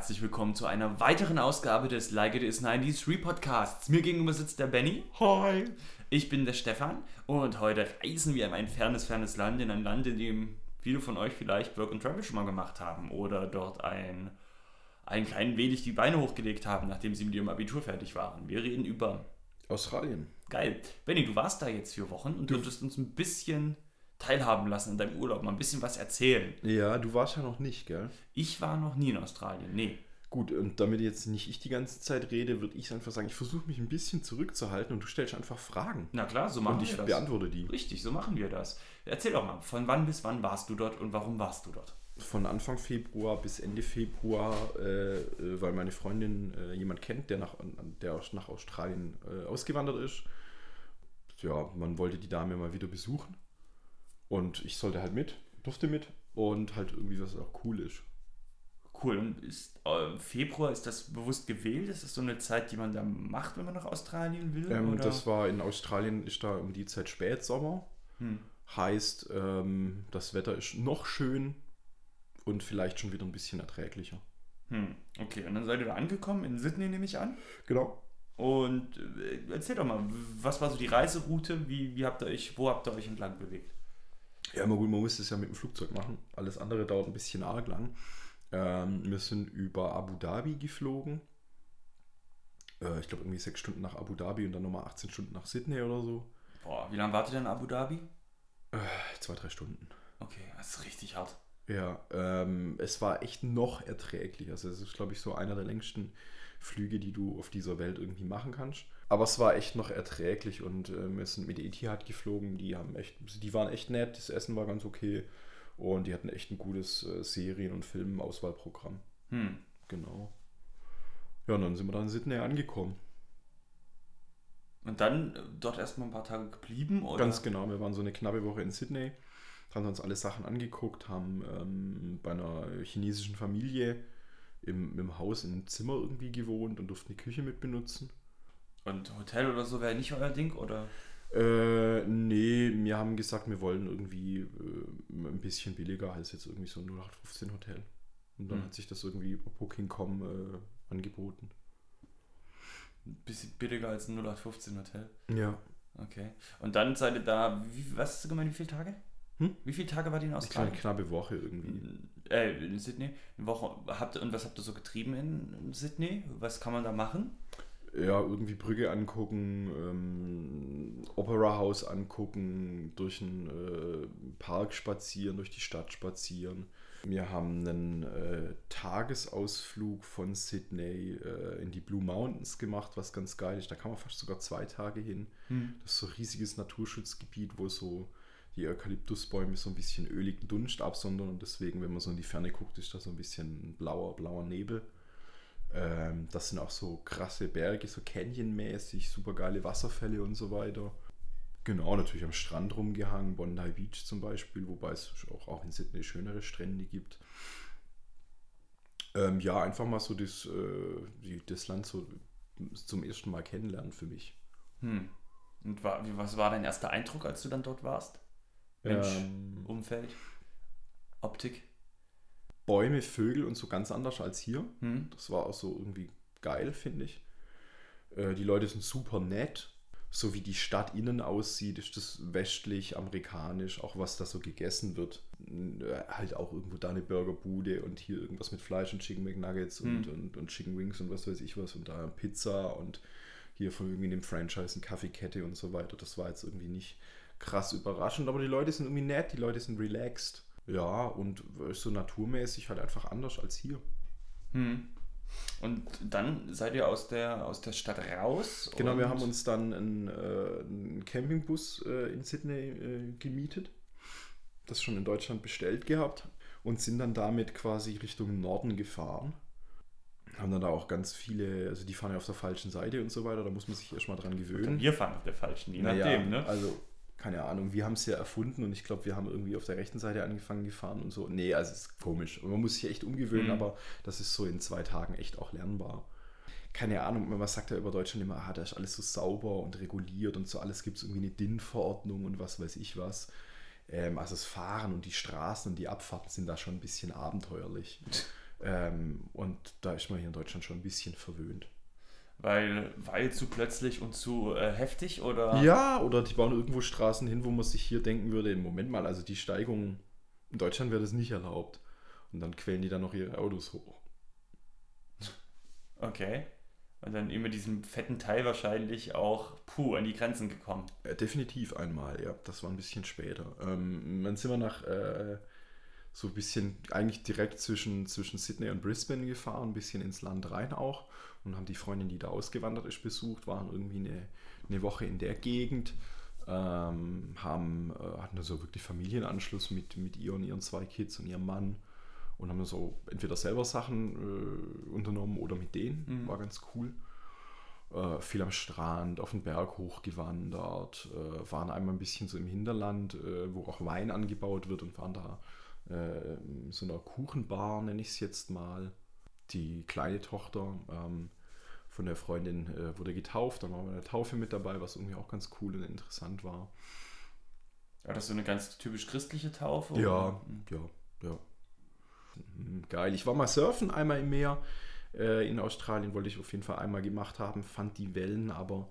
herzlich willkommen zu einer weiteren Ausgabe des Like It Is 93 Podcasts. Mir gegenüber sitzt der Benny. Hi. Ich bin der Stefan und heute reisen wir in ein fernes, fernes Land, in ein Land, in dem viele von euch vielleicht Work and Travel schon mal gemacht haben oder dort ein, ein klein wenig die Beine hochgelegt haben, nachdem sie mit ihrem Abitur fertig waren. Wir reden über Australien. Geil. Benny, du warst da jetzt vier Wochen und dürftest uns ein bisschen teilhaben lassen in deinem Urlaub, mal ein bisschen was erzählen. Ja, du warst ja noch nicht, gell? Ich war noch nie in Australien, nee. Gut, und damit jetzt nicht ich die ganze Zeit rede, würde ich einfach sagen, ich versuche mich ein bisschen zurückzuhalten und du stellst einfach Fragen. Na klar, so machen und wir ich das. beantworte die. Richtig, so machen wir das. Erzähl doch mal, von wann bis wann warst du dort und warum warst du dort? Von Anfang Februar bis Ende Februar, äh, äh, weil meine Freundin äh, jemand kennt, der nach, der nach Australien äh, ausgewandert ist. Ja, man wollte die Dame mal wieder besuchen. Und ich sollte halt mit, durfte mit und halt irgendwie, was auch cool ist. Cool. Und ist, äh, Februar, ist das bewusst gewählt? Ist das so eine Zeit, die man da macht, wenn man nach Australien will? Ähm, das war in Australien, ist da um die Zeit Spätsommer. Hm. Heißt, ähm, das Wetter ist noch schön und vielleicht schon wieder ein bisschen erträglicher. Hm. Okay, und dann seid ihr da angekommen, in Sydney nehme ich an. Genau. Und äh, erzähl doch mal, was war so die Reiseroute? Wie, wie habt ihr euch, wo habt ihr euch entlang bewegt? Ja, immer gut, man muss das ja mit dem Flugzeug machen. Alles andere dauert ein bisschen arg lang. Ähm, wir sind über Abu Dhabi geflogen. Äh, ich glaube irgendwie sechs Stunden nach Abu Dhabi und dann nochmal 18 Stunden nach Sydney oder so. Boah, wie lange wart ihr in Abu Dhabi? Äh, zwei, drei Stunden. Okay, das ist richtig hart. Ja, ähm, es war echt noch erträglich. Also es ist, glaube ich, so einer der längsten Flüge, die du auf dieser Welt irgendwie machen kannst. Aber es war echt noch erträglich und äh, wir sind mit Etihad geflogen. Die haben echt, die waren echt nett. Das Essen war ganz okay und die hatten echt ein gutes äh, Serien- und Filmauswahlprogramm. Hm. Genau. Ja, und dann sind wir dann in Sydney angekommen. Und dann äh, dort erstmal ein paar Tage geblieben? Oder? Ganz genau. Wir waren so eine knappe Woche in Sydney, haben uns alle Sachen angeguckt, haben ähm, bei einer chinesischen Familie im, im Haus in einem Zimmer irgendwie gewohnt und durften die Küche mit benutzen. Und Hotel oder so wäre nicht euer Ding, oder? Äh, nee, wir haben gesagt, wir wollen irgendwie äh, ein bisschen billiger als jetzt irgendwie so ein 0815 Hotel. Und dann Hm. hat sich das irgendwie Booking.com äh, angeboten. Ein bisschen billiger als ein 0815 Hotel. Ja. Okay. Und dann seid ihr da, wie, was hast du gemeint, wie viele Tage? Hm? Wie viele Tage war die in Eine kleine Australien? knappe Woche irgendwie. Äh, in Sydney. Eine Woche. Habt, ihr- und was habt ihr so getrieben in, Sydney? Was kann man da machen? Ja, irgendwie Brücke angucken, ähm, Opera House angucken, durch einen äh, Park spazieren, durch die Stadt spazieren. Wir haben einen äh, Tagesausflug von Sydney äh, in die Blue Mountains gemacht, was ganz geil ist. Da kann man fast sogar zwei Tage hin. Das ist so ein riesiges Naturschutzgebiet, wo so die Eukalyptusbäume so ein bisschen öligen Dunst absondern und deswegen, wenn man so in die Ferne guckt, ist da so ein bisschen blauer, blauer Nebel. Ähm, das sind auch so krasse Berge, so Canyon-mäßig, super geile Wasserfälle und so weiter. Genau, natürlich am Strand rumgehangen, Bondi Beach zum Beispiel, wobei es auch, auch in Sydney schönere Strände gibt. Ähm, ja, einfach mal so das, äh, das Land so zum ersten Mal kennenlernen für mich. Hm. Und war, was war dein erster Eindruck, als du dann dort warst? Mensch, Ähm, Umfeld, Optik. Bäume, Vögel und so ganz anders als hier. Hm? Das war auch so irgendwie geil, finde ich. Äh, die Leute sind super nett. So wie die Stadt innen aussieht, ist das westlich, amerikanisch, auch was da so gegessen wird. Äh, Halt auch irgendwo da eine Burgerbude und hier irgendwas mit Fleisch und Chicken McNuggets und, Hm. und, und Chicken Wings und was weiß ich was und da Pizza und hier von irgendwie dem Franchise eine Kaffeekette und so weiter. Das war jetzt irgendwie nicht krass überraschend, aber die Leute sind irgendwie nett, die Leute sind relaxed. Ja, und so naturmäßig halt einfach anders als hier. Hm. Und dann seid ihr aus der, aus der Stadt raus? Genau, wir haben uns dann einen, äh, einen Campingbus äh, in Sydney äh, gemietet, das schon in Deutschland bestellt gehabt und sind dann damit quasi Richtung Norden gefahren. Haben dann da auch ganz viele, also die fahren ja auf der falschen Seite und so weiter, da muss man sich erstmal dran gewöhnen. Wir fahren auf der falschen, je Naja, nachdem, ne? Also, keine Ahnung, wir haben es ja erfunden und ich glaube, wir haben irgendwie auf der rechten Seite angefangen gefahren und so. Nee, also es ist komisch. Man muss sich echt umgewöhnen, Mhm. aber das ist so in zwei Tagen echt auch lernbar. Keine Ahnung, man sagt ja über Deutschland immer, ah, da ist alles so sauber und reguliert und so alles gibt es irgendwie eine DIN-Verordnung und was weiß ich was. Ähm, also das Fahren und die Straßen und die Abfahrten sind da schon ein bisschen abenteuerlich. Ähm, und da ist man hier in Deutschland schon ein bisschen verwöhnt. Weil, weil zu plötzlich und zu äh, heftig oder? Ja, oder die bauen irgendwo Straßen hin, wo man sich hier denken würde, Moment mal, also die Steigung in Deutschland wäre das nicht erlaubt. Und dann quälen die dann noch ihre Autos hoch. Okay. Und dann immer diesem fetten Teil wahrscheinlich auch, puh, an die Grenzen gekommen. Äh, definitiv einmal, ja. Das war ein bisschen später. Ähm, dann sind wir nach äh, so ein bisschen, eigentlich direkt zwischen, zwischen Sydney und Brisbane gefahren, ein bisschen ins Land rein auch. Und haben die Freundin, die da ausgewandert ist, besucht, waren irgendwie eine, eine Woche in der Gegend. Ähm, haben, äh, hatten so wirklich Familienanschluss mit, mit ihr und ihren zwei Kids und ihrem Mann und haben so entweder selber Sachen äh, unternommen oder mit denen. Mhm. War ganz cool. Äh, viel am Strand, auf den Berg hochgewandert, äh, waren einmal ein bisschen so im Hinterland, äh, wo auch Wein angebaut wird und waren da in so einer Kuchenbar, nenne ich es jetzt mal. Die kleine Tochter ähm, von der Freundin äh, wurde getauft, dann war eine Taufe mit dabei, was irgendwie auch ganz cool und interessant war. War das so eine ganz typisch christliche Taufe? Ja, oder? ja, ja. Hm, geil. Ich war mal surfen einmal im Meer. Äh, in Australien wollte ich auf jeden Fall einmal gemacht haben, fand die Wellen, aber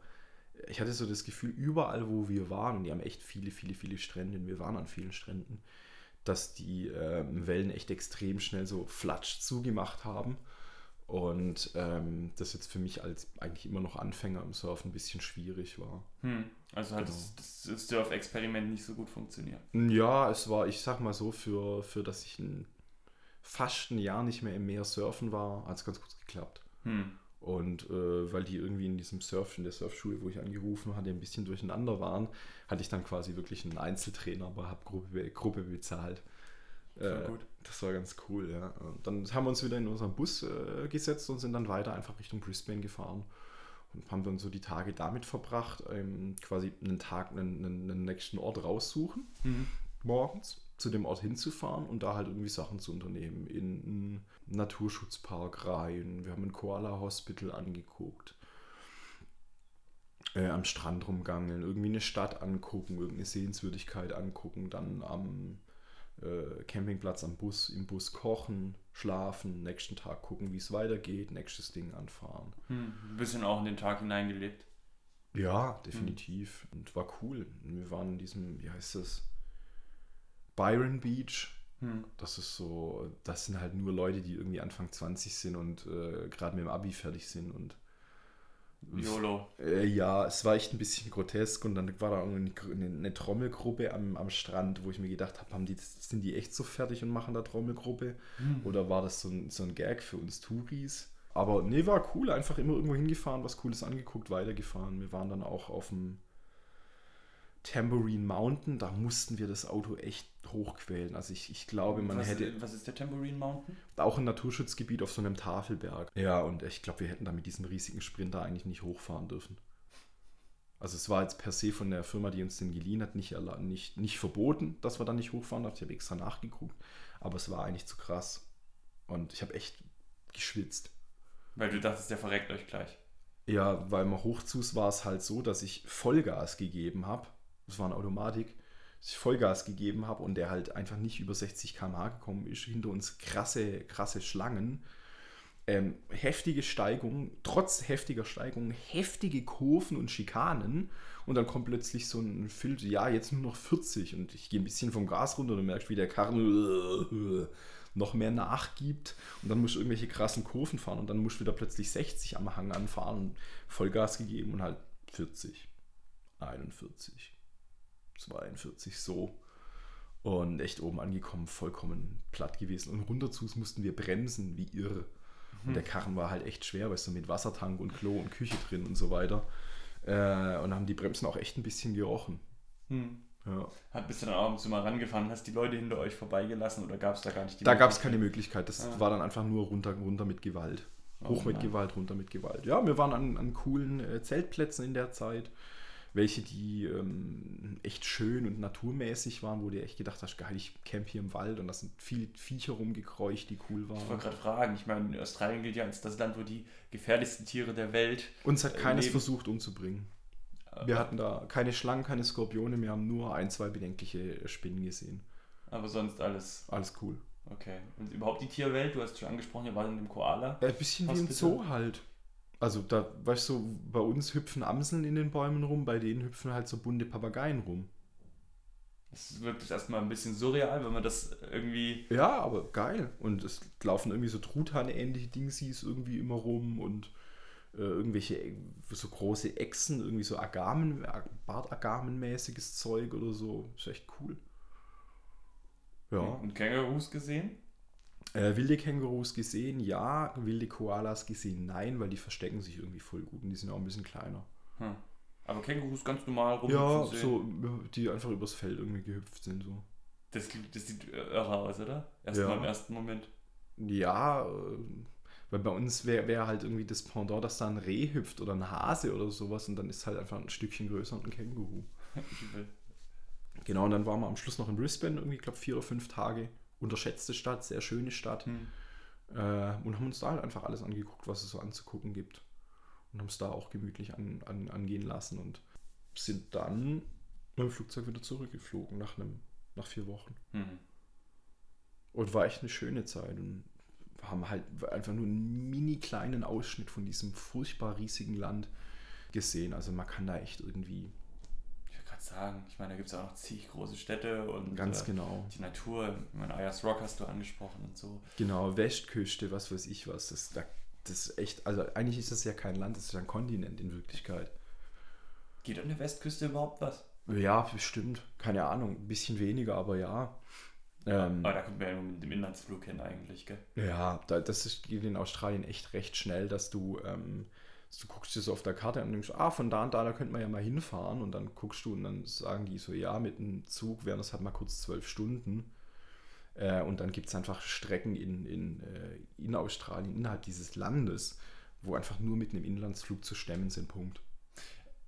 ich hatte so das Gefühl, überall, wo wir waren, und die haben echt viele, viele, viele Strände, wir waren an vielen Stränden, dass die äh, Wellen echt extrem schnell so flatsch zugemacht haben. Und ähm, das jetzt für mich als eigentlich immer noch Anfänger im Surfen ein bisschen schwierig war. Hm. Also hat genau. das, das Surf-Experiment nicht so gut funktioniert. Ja, es war, ich sag mal so, für, für dass ich ein fast ein Jahr nicht mehr im Meer surfen war, hat es ganz gut geklappt. Hm. Und äh, weil die irgendwie in diesem Surf, in der Surfschule, wo ich angerufen hatte, ein bisschen durcheinander waren, hatte ich dann quasi wirklich einen Einzeltrainer, aber habe Gruppe, Gruppe bezahlt. Äh, gut. Das war ganz cool, ja. Und dann haben wir uns wieder in unseren Bus äh, gesetzt und sind dann weiter einfach Richtung Brisbane gefahren. Und haben dann so die Tage damit verbracht, ähm, quasi einen Tag, einen, einen, nächsten Ort raussuchen, mhm. morgens zu dem Ort hinzufahren und da halt irgendwie Sachen zu unternehmen. In einen Naturschutzpark rein. Wir haben ein Koala Hospital angeguckt. Äh, am Strand rumgangeln, irgendwie eine Stadt angucken, irgendeine Sehenswürdigkeit angucken, dann am äh, Campingplatz am Bus, im Bus kochen, schlafen, nächsten Tag gucken, wie es weitergeht, nächstes Ding anfahren. Hm, ein bisschen auch in den Tag hineingelebt. Ja, definitiv. Hm. Und war cool. Wir waren in diesem, wie heißt das? Byron Beach. Hm. Das ist so, das sind halt nur Leute, die irgendwie Anfang 20 sind und äh, gerade mit dem Abi fertig sind und YOLO. Äh, ja, es war echt ein bisschen grotesk und dann war da eine, eine Trommelgruppe am, am Strand, wo ich mir gedacht habe, die, sind die echt so fertig und machen da Trommelgruppe? Hm. Oder war das so ein, so ein Gag für uns Touris? Aber nee, war cool, einfach immer irgendwo hingefahren, was Cooles angeguckt, weitergefahren. Wir waren dann auch auf dem Tambourine Mountain, da mussten wir das Auto echt hochquälen. Also ich, ich glaube, man was, hätte... Was ist der Tambourine Mountain? Auch ein Naturschutzgebiet auf so einem Tafelberg. Ja, und ich glaube, wir hätten da mit diesem riesigen Sprinter eigentlich nicht hochfahren dürfen. Also es war jetzt per se von der Firma, die uns den geliehen hat, nicht, nicht, nicht verboten, dass wir da nicht hochfahren darf. Ich habe extra nachgeguckt. Aber es war eigentlich zu krass. Und ich habe echt geschwitzt. Weil du dachtest, der verreckt euch gleich. Ja, weil man hochzus war es halt so, dass ich Vollgas gegeben habe das war eine Automatik, dass ich Vollgas gegeben habe und der halt einfach nicht über 60 km/h gekommen ist. Hinter uns krasse, krasse Schlangen. Ähm, heftige Steigung, trotz heftiger Steigung, heftige Kurven und Schikanen und dann kommt plötzlich so ein Filter, ja, jetzt nur noch 40 und ich gehe ein bisschen vom Gas runter und merkst, wie der Karren noch mehr nachgibt und dann musst du irgendwelche krassen Kurven fahren und dann musst du wieder plötzlich 60 am Hang anfahren und Vollgas gegeben und halt 40, 41, 42 so. Und echt oben angekommen, vollkommen platt gewesen. Und runterzu mussten wir bremsen, wie irre. Und der mhm. Karren war halt echt schwer, weißt du, mit Wassertank und Klo und Küche drin und so weiter. Äh, und haben die Bremsen auch echt ein bisschen gerochen. Hm. Ja. Hat, bist du dann abends mal rangefahren, hast die Leute hinter euch vorbeigelassen oder gab es da gar nicht die Da gab es keine Möglichkeit. Das ah. war dann einfach nur runter, runter mit Gewalt. Oh Hoch oh, mit nein. Gewalt, runter mit Gewalt. Ja, wir waren an, an coolen äh, Zeltplätzen in der Zeit welche die ähm, echt schön und naturmäßig waren, wo du echt gedacht hast, geil, ich camp hier im Wald und da sind viele Viecher rumgekreucht, die cool waren. Ich wollte gerade fragen, ich meine, Australien gilt ja als das Land, wo die gefährlichsten Tiere der Welt. Uns hat keines leben. versucht umzubringen. Wir hatten da keine Schlangen, keine Skorpione, wir haben nur ein, zwei bedenkliche Spinnen gesehen. Aber sonst alles. Alles cool. Okay. Und überhaupt die Tierwelt, du hast schon angesprochen, ihr wart in dem Koala. Ein bisschen wie im Hospital. Zoo halt. Also da, weißt du, bei uns hüpfen Amseln in den Bäumen rum, bei denen hüpfen halt so bunte Papageien rum. Das wirkt erstmal ein bisschen surreal, wenn man das irgendwie. Ja, aber geil. Und es laufen irgendwie so Truthahn-ähnliche Dingsies irgendwie immer rum und äh, irgendwelche so große Echsen, irgendwie so Agamen, Bartagamenmäßiges Zeug oder so. Ist echt cool. Ja. Und Kängurus gesehen? Äh, wilde Kängurus gesehen, ja. Wilde Koalas gesehen, nein, weil die verstecken sich irgendwie voll gut und die sind auch ein bisschen kleiner. Hm. Aber Kängurus ganz normal rum. Ja, so, die einfach übers Feld irgendwie gehüpft sind. so. Das, das sieht irre aus, oder? Erstmal Ja. im ersten Moment. Ja, äh, weil bei uns wäre wär halt irgendwie das Pendant, dass da ein Reh hüpft oder ein Hase oder sowas und dann ist halt einfach ein Stückchen größer und ein Känguru. Genau, und dann waren wir am Schluss noch in Brisbane, irgendwie, ich glaube, vier oder fünf Tage. Unterschätzte Stadt, sehr schöne Stadt. Hm. Äh, und haben uns da halt einfach alles angeguckt, was es so anzugucken gibt. Und haben es da auch gemütlich an, an, angehen lassen und sind dann mit dem Flugzeug wieder zurückgeflogen nach, einem, nach vier Wochen. Hm. Und war echt eine schöne Zeit. Und haben halt einfach nur einen mini kleinen Ausschnitt von diesem furchtbar riesigen Land gesehen. Also man kann da echt irgendwie gerade sagen, ich meine, da gibt es auch noch zig große Städte und ganz äh, genau. die Natur. Ich meine, Ayers Rock hast du angesprochen und so. Genau, Westküste, was weiß ich was. Das, da- das ist echt, also eigentlich ist das ja kein Land, das ist ein Kontinent in Wirklichkeit. Geht an der Westküste überhaupt was? Ja, bestimmt. Keine Ahnung. Ein bisschen weniger, aber ja. Ähm, Aber da kommt man ja nur mit dem Inlandsflug hin eigentlich, gell? ja, da, das ist, geht in Australien echt recht schnell, dass du, ähm, du guckst dir so auf der Karte an und denkst, ah, von da und da, da könnte man ja mal hinfahren. Und dann guckst du und dann sagen die so, ja, mit dem Zug wären das halt mal kurz zwölf Stunden. Äh, und dann gibt es einfach Strecken in, in, äh, in Australien, innerhalb dieses Landes, wo einfach nur mit einem Inlandsflug zu stemmen sind, Punkt.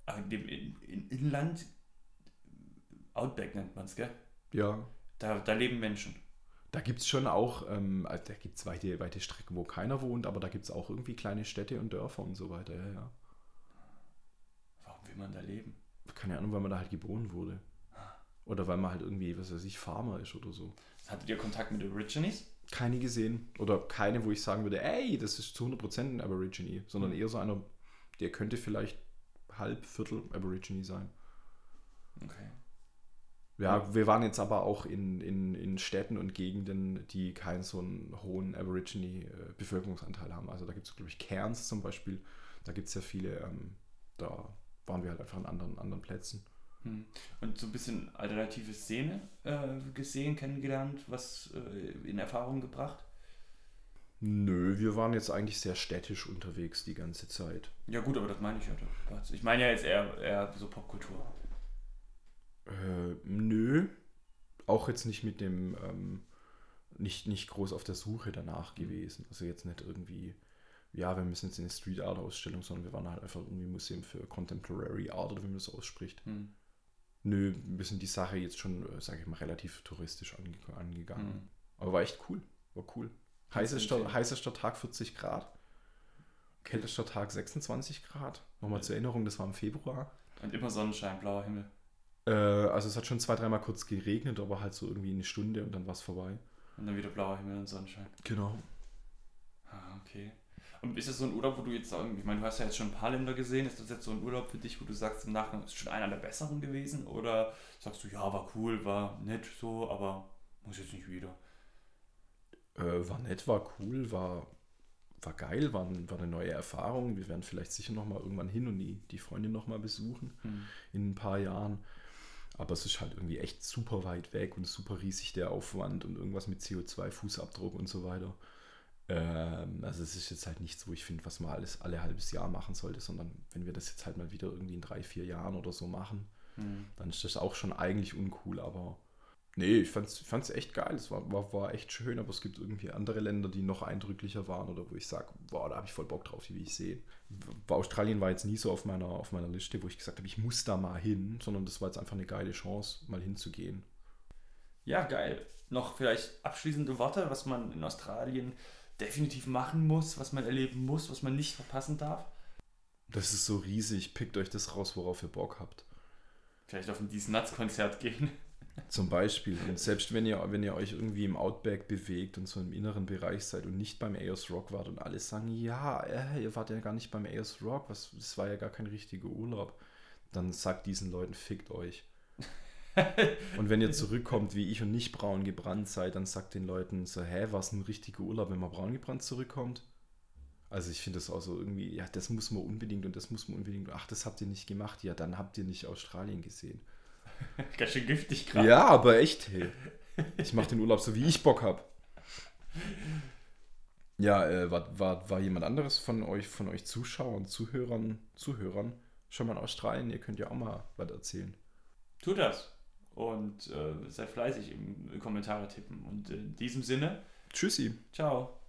Aber in dem in, in Inland, Outback nennt man es, gell? Ja, Da, da leben Menschen. Da gibt es schon auch, ähm, also da gibt es weite, weite Strecken, wo keiner wohnt, aber da gibt es auch irgendwie kleine Städte und Dörfer und so weiter. Ja, ja. Warum will man da leben? Keine Ahnung, weil man da halt geboren wurde. Oder weil man halt irgendwie, was weiß ich, Farmer ist oder so. Hattet ihr Kontakt mit Aborigines? Keine gesehen. Oder keine, wo ich sagen würde, ey, das ist zu 100% ein Aborigine. Sondern Mhm. eher so einer, der könnte vielleicht halb, Viertel Aborigine sein. Okay. Ja, wir waren jetzt aber auch in, in, in Städten und Gegenden, die keinen so einen hohen Aborigine-Bevölkerungsanteil haben. Also da gibt es, glaube ich, Cairns zum Beispiel. Da gibt es ja viele, ähm, da waren wir halt einfach an anderen, anderen Plätzen. Hm. Und so ein bisschen alternative Szene äh, gesehen, kennengelernt, was äh, in Erfahrung gebracht? Nö, wir waren jetzt eigentlich sehr städtisch unterwegs die ganze Zeit. Ja gut, aber das meine ich ja. Ich meine ja jetzt eher, eher so Popkultur. Äh, nö, auch jetzt nicht mit dem, ähm, nicht, nicht groß auf der Suche danach gewesen. Also jetzt nicht irgendwie, ja, wir müssen jetzt in eine Street Art Ausstellung, sondern wir waren halt einfach irgendwie Museum für Contemporary Art oder wie man das ausspricht. Hm. Nö, wir sind die Sache jetzt schon, sage ich mal, relativ touristisch ange angegangen. Hm. Aber war echt cool, war cool. Heißester, heißester Tag 40 Grad. Kältester Tag 26 Grad. Nochmal zur Erinnerung, das war im Februar. Und immer Sonnenschein, blauer Himmel. Äh, also es hat schon zwei, dreimal kurz geregnet, aber halt so irgendwie eine Stunde und dann war es vorbei. Und dann wieder blauer Himmel und Sonnenschein. Genau. Ah, okay. Und ist das so ein Urlaub, wo du jetzt ich meine, du hast ja jetzt schon ein paar Länder gesehen, ist das jetzt so ein Urlaub für dich, wo du sagst, im Nachgang ist schon einer der besseren gewesen? Oder sagst du, ja, war cool, war nett so, aber muss jetzt nicht wieder? Äh, war nett, war cool, war, war geil, war, war eine neue Erfahrung. Wir werden vielleicht sicher nochmal irgendwann hin und die, die Freundin nochmal besuchen Hm. in ein paar Jahren. Aber es ist halt irgendwie echt super weit weg und super riesig der Aufwand und irgendwas mit CO2-Fußabdruck und so weiter. Ähm, also es ist jetzt halt nichts, wo ich finde, was man alles alle halbes Jahr machen sollte, sondern wenn wir das jetzt halt mal wieder irgendwie in drei, vier Jahren oder so machen, Hm. dann ist das auch schon eigentlich uncool, aber nee, ich fand's, fand's echt geil. Es war, war, war echt schön, aber es gibt irgendwie andere Länder, die noch eindrücklicher waren oder wo ich sage, boah, da habe ich voll Bock drauf, die will ich sehen. Australien war jetzt nie so auf meiner, auf meiner Liste, wo ich gesagt habe, ich muss da mal hin, sondern das war jetzt einfach eine geile Chance, mal hinzugehen. Ja, geil. Noch vielleicht abschließende Worte, was man in Australien definitiv machen muss, was man erleben muss, was man nicht verpassen darf? Das ist so riesig, pickt euch das raus, worauf ihr Bock habt. Vielleicht auf ein These Nuts Konzert gehen. Zum Beispiel. Und selbst wenn ihr, wenn ihr euch irgendwie im Outback bewegt und so im inneren Bereich seid und nicht beim Eos Rock wart und alle sagen, ja, äh, ihr wart ja gar nicht beim Eos Rock, was, das war ja gar kein richtiger Urlaub, dann sagt diesen Leuten, fickt euch. und wenn ihr zurückkommt wie ich und nicht braun gebrannt seid, dann sagt den Leuten so, hä, war es ein richtiger Urlaub, wenn man braun gebrannt zurückkommt? Also ich finde das auch so irgendwie, ja, das muss man unbedingt und das muss man unbedingt, ach, das habt ihr nicht gemacht, ja, dann habt ihr nicht Australien gesehen. Ganz schön giftig gerade. Ja, aber echt, hey. Ich mache den Urlaub so, wie ich Bock habe. Ja, äh, war, war, war jemand anderes von euch, von euch Zuschauern, Zuhörern, Zuhörern schon mal in Australien? Ihr könnt ja auch mal was erzählen. Tut das. Und äh, seid fleißig im Kommentare tippen. Und in diesem Sinne. Tschüssi. Ciao.